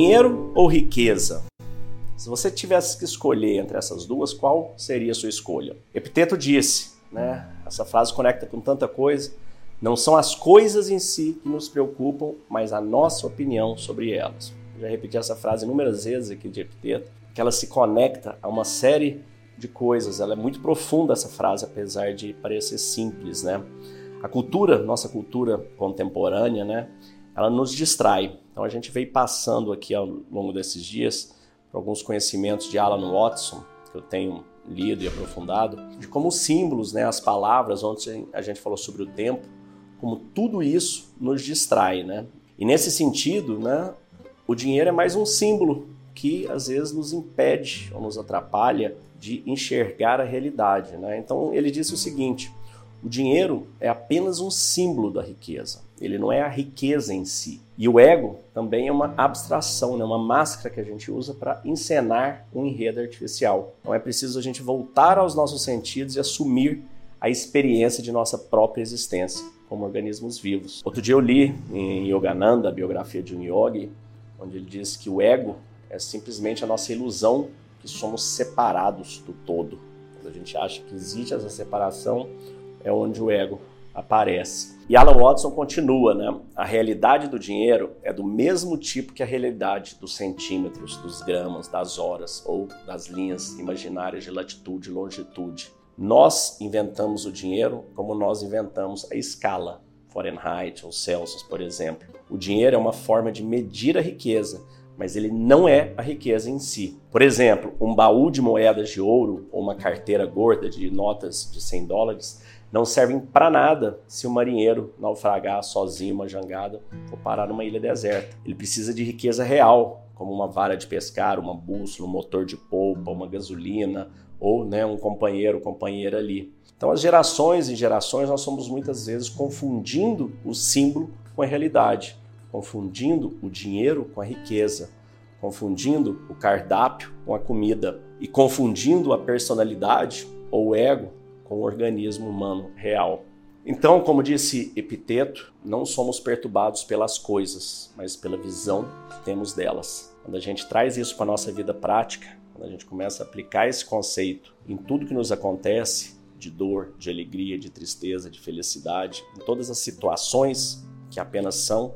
Dinheiro ou riqueza? Se você tivesse que escolher entre essas duas, qual seria a sua escolha? Epiteto disse, né? Essa frase conecta com tanta coisa. Não são as coisas em si que nos preocupam, mas a nossa opinião sobre elas. Eu já repeti essa frase inúmeras vezes aqui de Epiteto, que ela se conecta a uma série de coisas. Ela é muito profunda essa frase, apesar de parecer simples, né? A cultura, nossa cultura contemporânea, né? Ela nos distrai. Então a gente veio passando aqui ao longo desses dias alguns conhecimentos de Alan Watson, que eu tenho lido e aprofundado, de como os símbolos, né, as palavras, onde a gente falou sobre o tempo, como tudo isso nos distrai, né? E nesse sentido, né, o dinheiro é mais um símbolo que às vezes nos impede ou nos atrapalha de enxergar a realidade, né? Então ele disse o seguinte: o dinheiro é apenas um símbolo da riqueza. Ele não é a riqueza em si. E o ego também é uma abstração, né? uma máscara que a gente usa para encenar um enredo artificial. Então é preciso a gente voltar aos nossos sentidos e assumir a experiência de nossa própria existência como organismos vivos. Outro dia eu li em Yogananda, a biografia de um yogi, onde ele diz que o ego é simplesmente a nossa ilusão que somos separados do todo. Quando a gente acha que existe essa separação, é onde o ego aparece. E Alan Watson continua, né? A realidade do dinheiro é do mesmo tipo que a realidade dos centímetros, dos gramas, das horas ou das linhas imaginárias de latitude e longitude. Nós inventamos o dinheiro como nós inventamos a escala, Fahrenheit ou Celsius, por exemplo. O dinheiro é uma forma de medir a riqueza, mas ele não é a riqueza em si. Por exemplo, um baú de moedas de ouro ou uma carteira gorda de notas de 100 dólares não servem para nada se o marinheiro naufragar sozinho uma jangada ou parar numa ilha deserta. Ele precisa de riqueza real, como uma vara de pescar, uma bússola, um motor de polpa, uma gasolina ou né, um companheiro, companheira ali. Então, as gerações e gerações, nós somos muitas vezes confundindo o símbolo com a realidade, confundindo o dinheiro com a riqueza, confundindo o cardápio com a comida e confundindo a personalidade ou o ego com o organismo humano real. Então, como disse Epiteto, não somos perturbados pelas coisas, mas pela visão que temos delas. Quando a gente traz isso para a nossa vida prática, quando a gente começa a aplicar esse conceito em tudo que nos acontece, de dor, de alegria, de tristeza, de felicidade, em todas as situações que apenas são,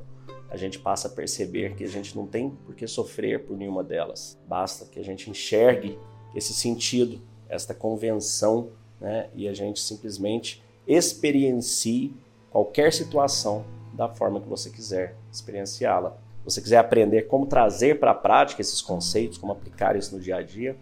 a gente passa a perceber que a gente não tem por que sofrer por nenhuma delas. Basta que a gente enxergue esse sentido, esta convenção né? e a gente simplesmente experiencie qualquer situação da forma que você quiser experienciá-la. Você quiser aprender como trazer para a prática esses conceitos, como aplicar isso no dia a dia,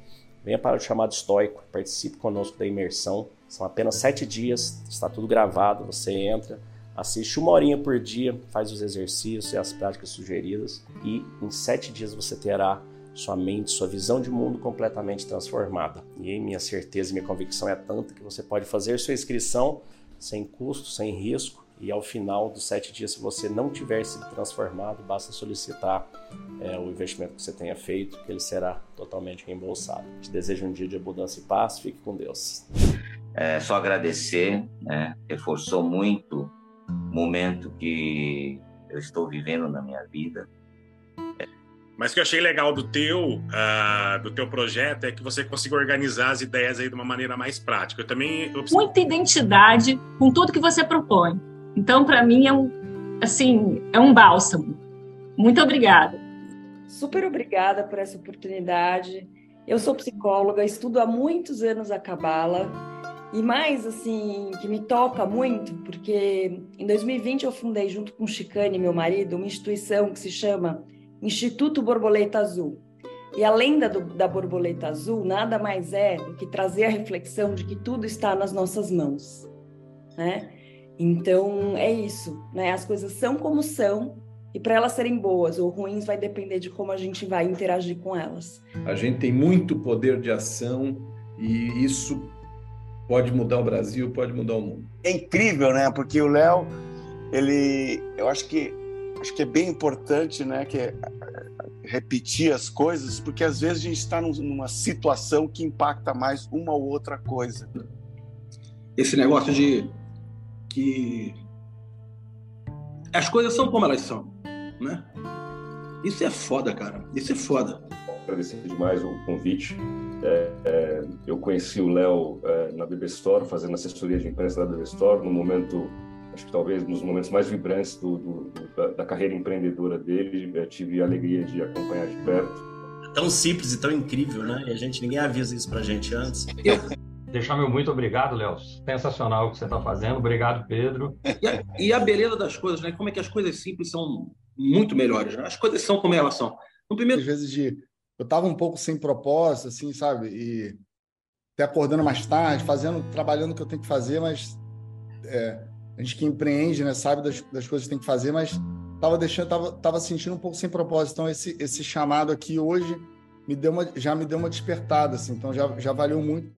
venha para o chamado estoico, participe conosco da imersão. São apenas sete dias, está tudo gravado, você entra, assiste uma horinha por dia, faz os exercícios e as práticas sugeridas e em sete dias você terá sua mente, sua visão de mundo completamente transformada. E minha certeza e minha convicção é tanta que você pode fazer sua inscrição sem custo, sem risco, e ao final dos sete dias, se você não tiver sido transformado, basta solicitar é, o investimento que você tenha feito, que ele será totalmente reembolsado. Te desejo um dia de abundância e paz, fique com Deus. É só agradecer, né? reforçou muito momento que eu estou vivendo na minha vida. Mas o que eu achei legal do teu, uh, do teu projeto é que você consiga organizar as ideias aí de uma maneira mais prática. Eu também eu preciso... muita identidade com tudo que você propõe. Então, para mim é um assim, é um bálsamo. Muito obrigada. Super obrigada por essa oportunidade. Eu sou psicóloga, estudo há muitos anos a cabala. E mais, assim, que me toca muito, porque em 2020 eu fundei, junto com o Chicane, meu marido, uma instituição que se chama Instituto Borboleta Azul. E a lenda do, da borboleta azul nada mais é do que trazer a reflexão de que tudo está nas nossas mãos, né? Então é isso, né? As coisas são como são e para elas serem boas ou ruins vai depender de como a gente vai interagir com elas. A gente tem muito poder de ação e isso pode mudar o Brasil, pode mudar o mundo. É incrível, né? Porque o Léo, ele, eu acho que acho que é bem importante, né, que é, repetir as coisas, porque às vezes a gente está numa situação que impacta mais uma ou outra coisa. Esse negócio de que as coisas são como elas são, né? Isso é foda, cara. Isso é foda. Agradecer demais o convite. É, é, eu conheci o Léo é, na BB Store, fazendo assessoria de imprensa da BB Store, no momento, acho que talvez nos momentos mais vibrantes do, do, da, da, carreira empreendedora dele. Eu tive a alegria de acompanhar de perto. Tão simples e tão incrível, né? E a gente ninguém avisa isso pra gente antes. Eu, deixar meu muito obrigado, Léo. Sensacional o que você está fazendo. Obrigado, Pedro. E a, e a, beleza das coisas, né? Como é que as coisas simples são muito melhores, né? As coisas são como elas são. No primeiro... Às vezes de... eu estava um pouco sem propósito, assim, sabe? E até acordando mais tarde, fazendo, trabalhando o que eu tenho que fazer, mas é, a gente que empreende, né, sabe das, das coisas que tem que fazer, mas estava deixando, tava, tava sentindo um pouco sem propósito. Então esse esse chamado aqui hoje me deu uma, já me deu uma despertada, assim. Então já já valeu muito